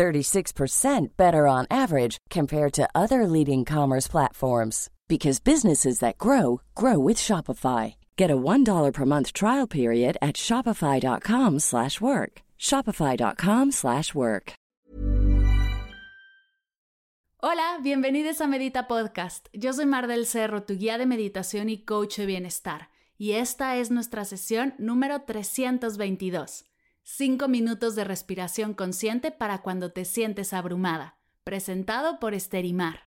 36% better on average compared to other leading commerce platforms because businesses that grow grow with Shopify. Get a $1 per month trial period at shopify.com/work. shopify.com/work. Hola, bienvenidos a Medita Podcast. Yo soy Mar del Cerro, tu guía de meditación y coach de bienestar, y esta es nuestra sesión número 322. 5 minutos de respiración consciente para cuando te sientes abrumada, presentado por Esterimar.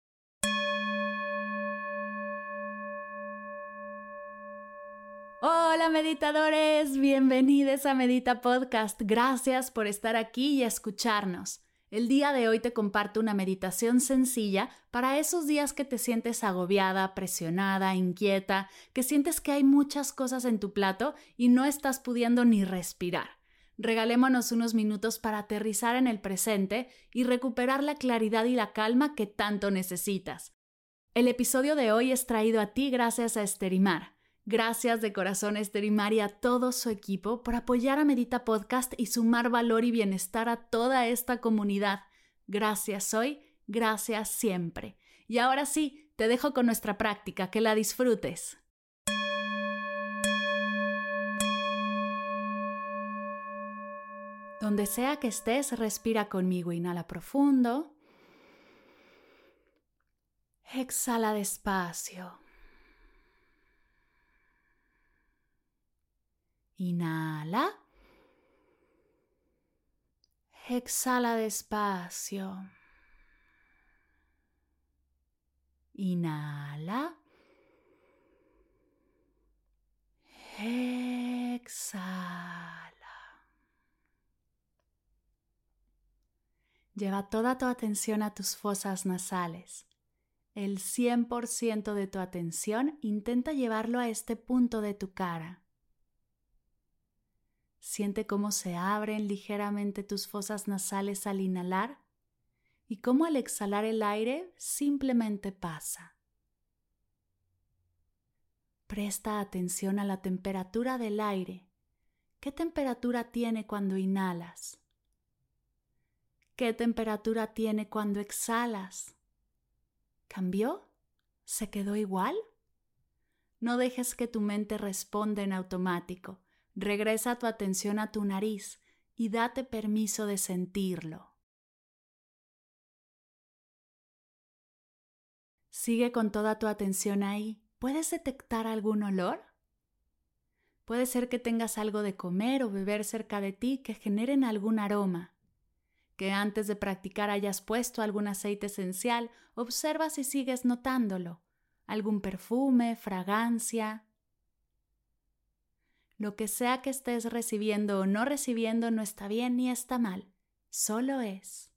Hola meditadores, bienvenidos a Medita Podcast. Gracias por estar aquí y escucharnos. El día de hoy te comparto una meditación sencilla para esos días que te sientes agobiada, presionada, inquieta, que sientes que hay muchas cosas en tu plato y no estás pudiendo ni respirar. Regalémonos unos minutos para aterrizar en el presente y recuperar la claridad y la calma que tanto necesitas. El episodio de hoy es traído a ti gracias a Esterimar Gracias de corazón Esther y Mari a todo su equipo por apoyar a Medita Podcast y sumar valor y bienestar a toda esta comunidad. Gracias hoy, gracias siempre. Y ahora sí, te dejo con nuestra práctica, que la disfrutes. Donde sea que estés, respira conmigo. Inhala profundo. Exhala despacio. Inhala. Exhala despacio. Inhala. Exhala. Lleva toda tu atención a tus fosas nasales. El 100% de tu atención intenta llevarlo a este punto de tu cara. Siente cómo se abren ligeramente tus fosas nasales al inhalar y cómo al exhalar el aire simplemente pasa. Presta atención a la temperatura del aire. ¿Qué temperatura tiene cuando inhalas? ¿Qué temperatura tiene cuando exhalas? ¿Cambió? ¿Se quedó igual? No dejes que tu mente responda en automático. Regresa tu atención a tu nariz y date permiso de sentirlo. Sigue con toda tu atención ahí. ¿Puedes detectar algún olor? Puede ser que tengas algo de comer o beber cerca de ti que generen algún aroma. Que antes de practicar hayas puesto algún aceite esencial, observa si sigues notándolo. Algún perfume, fragancia. Lo que sea que estés recibiendo o no recibiendo no está bien ni está mal, solo es.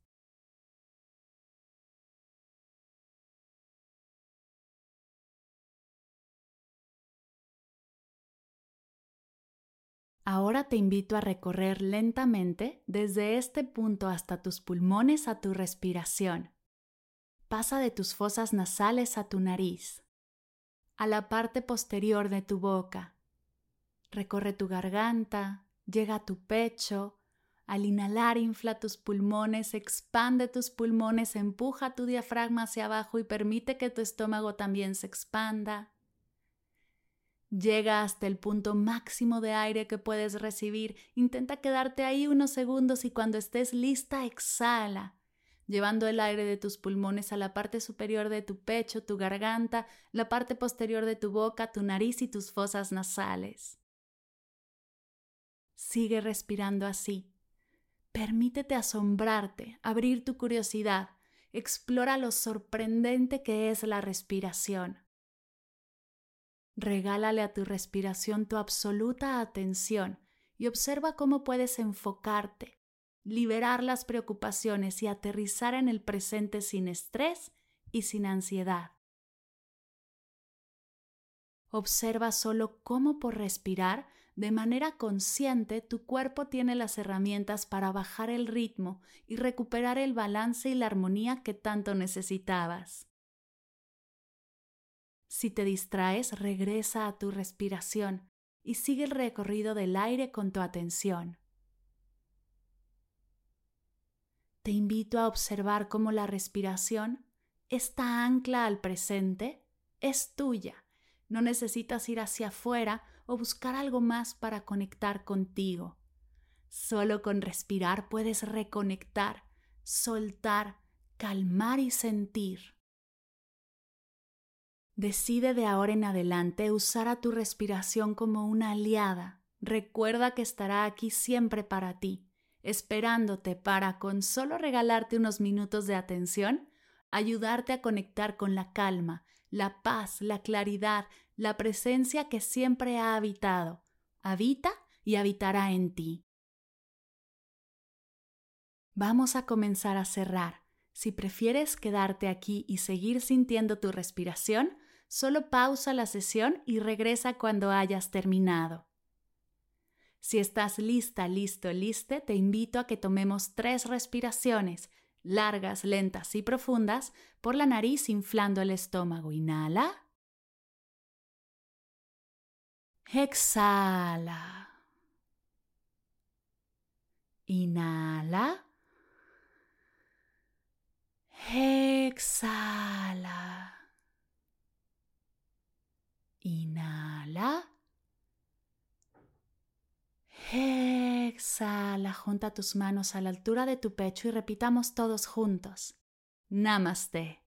Ahora te invito a recorrer lentamente desde este punto hasta tus pulmones a tu respiración. Pasa de tus fosas nasales a tu nariz, a la parte posterior de tu boca, Recorre tu garganta, llega a tu pecho. Al inhalar infla tus pulmones, expande tus pulmones, empuja tu diafragma hacia abajo y permite que tu estómago también se expanda. Llega hasta el punto máximo de aire que puedes recibir. Intenta quedarte ahí unos segundos y cuando estés lista, exhala, llevando el aire de tus pulmones a la parte superior de tu pecho, tu garganta, la parte posterior de tu boca, tu nariz y tus fosas nasales. Sigue respirando así. Permítete asombrarte, abrir tu curiosidad, explora lo sorprendente que es la respiración. Regálale a tu respiración tu absoluta atención y observa cómo puedes enfocarte, liberar las preocupaciones y aterrizar en el presente sin estrés y sin ansiedad. Observa solo cómo por respirar de manera consciente tu cuerpo tiene las herramientas para bajar el ritmo y recuperar el balance y la armonía que tanto necesitabas. Si te distraes, regresa a tu respiración y sigue el recorrido del aire con tu atención. Te invito a observar cómo la respiración, esta ancla al presente, es tuya. No necesitas ir hacia afuera o buscar algo más para conectar contigo. Solo con respirar puedes reconectar, soltar, calmar y sentir. Decide de ahora en adelante usar a tu respiración como una aliada. Recuerda que estará aquí siempre para ti, esperándote para, con solo regalarte unos minutos de atención, ayudarte a conectar con la calma, la paz, la claridad, la presencia que siempre ha habitado, habita y habitará en ti. Vamos a comenzar a cerrar. Si prefieres quedarte aquí y seguir sintiendo tu respiración, solo pausa la sesión y regresa cuando hayas terminado. Si estás lista, listo, liste, te invito a que tomemos tres respiraciones, largas, lentas y profundas, por la nariz inflando el estómago. Inhala. Exhala. Inhala. Exhala. Inhala. Exhala. Junta tus manos a la altura de tu pecho y repitamos todos juntos. Namaste.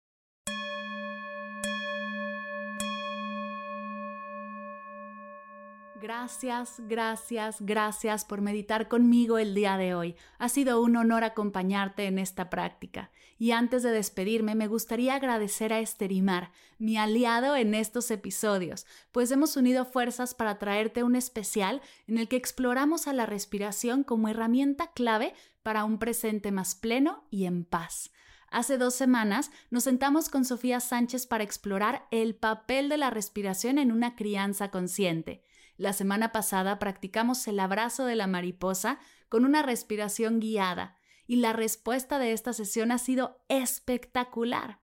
Gracias, gracias, gracias por meditar conmigo el día de hoy. Ha sido un honor acompañarte en esta práctica. Y antes de despedirme, me gustaría agradecer a Esterimar, mi aliado en estos episodios, pues hemos unido fuerzas para traerte un especial en el que exploramos a la respiración como herramienta clave para un presente más pleno y en paz. Hace dos semanas nos sentamos con Sofía Sánchez para explorar el papel de la respiración en una crianza consciente. La semana pasada practicamos el abrazo de la mariposa con una respiración guiada y la respuesta de esta sesión ha sido espectacular.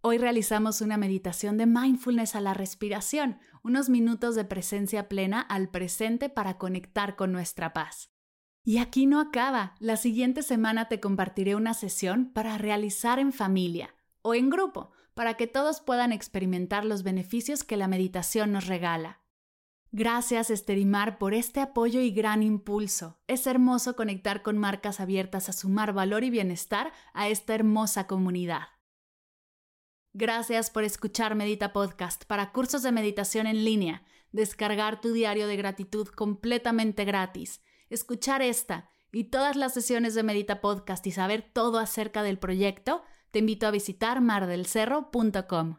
Hoy realizamos una meditación de mindfulness a la respiración, unos minutos de presencia plena al presente para conectar con nuestra paz. Y aquí no acaba. La siguiente semana te compartiré una sesión para realizar en familia o en grupo, para que todos puedan experimentar los beneficios que la meditación nos regala. Gracias Esterimar por este apoyo y gran impulso. Es hermoso conectar con marcas abiertas a sumar valor y bienestar a esta hermosa comunidad. Gracias por escuchar Medita Podcast para cursos de meditación en línea, descargar tu diario de gratitud completamente gratis, escuchar esta y todas las sesiones de Medita Podcast y saber todo acerca del proyecto, te invito a visitar mardelcerro.com.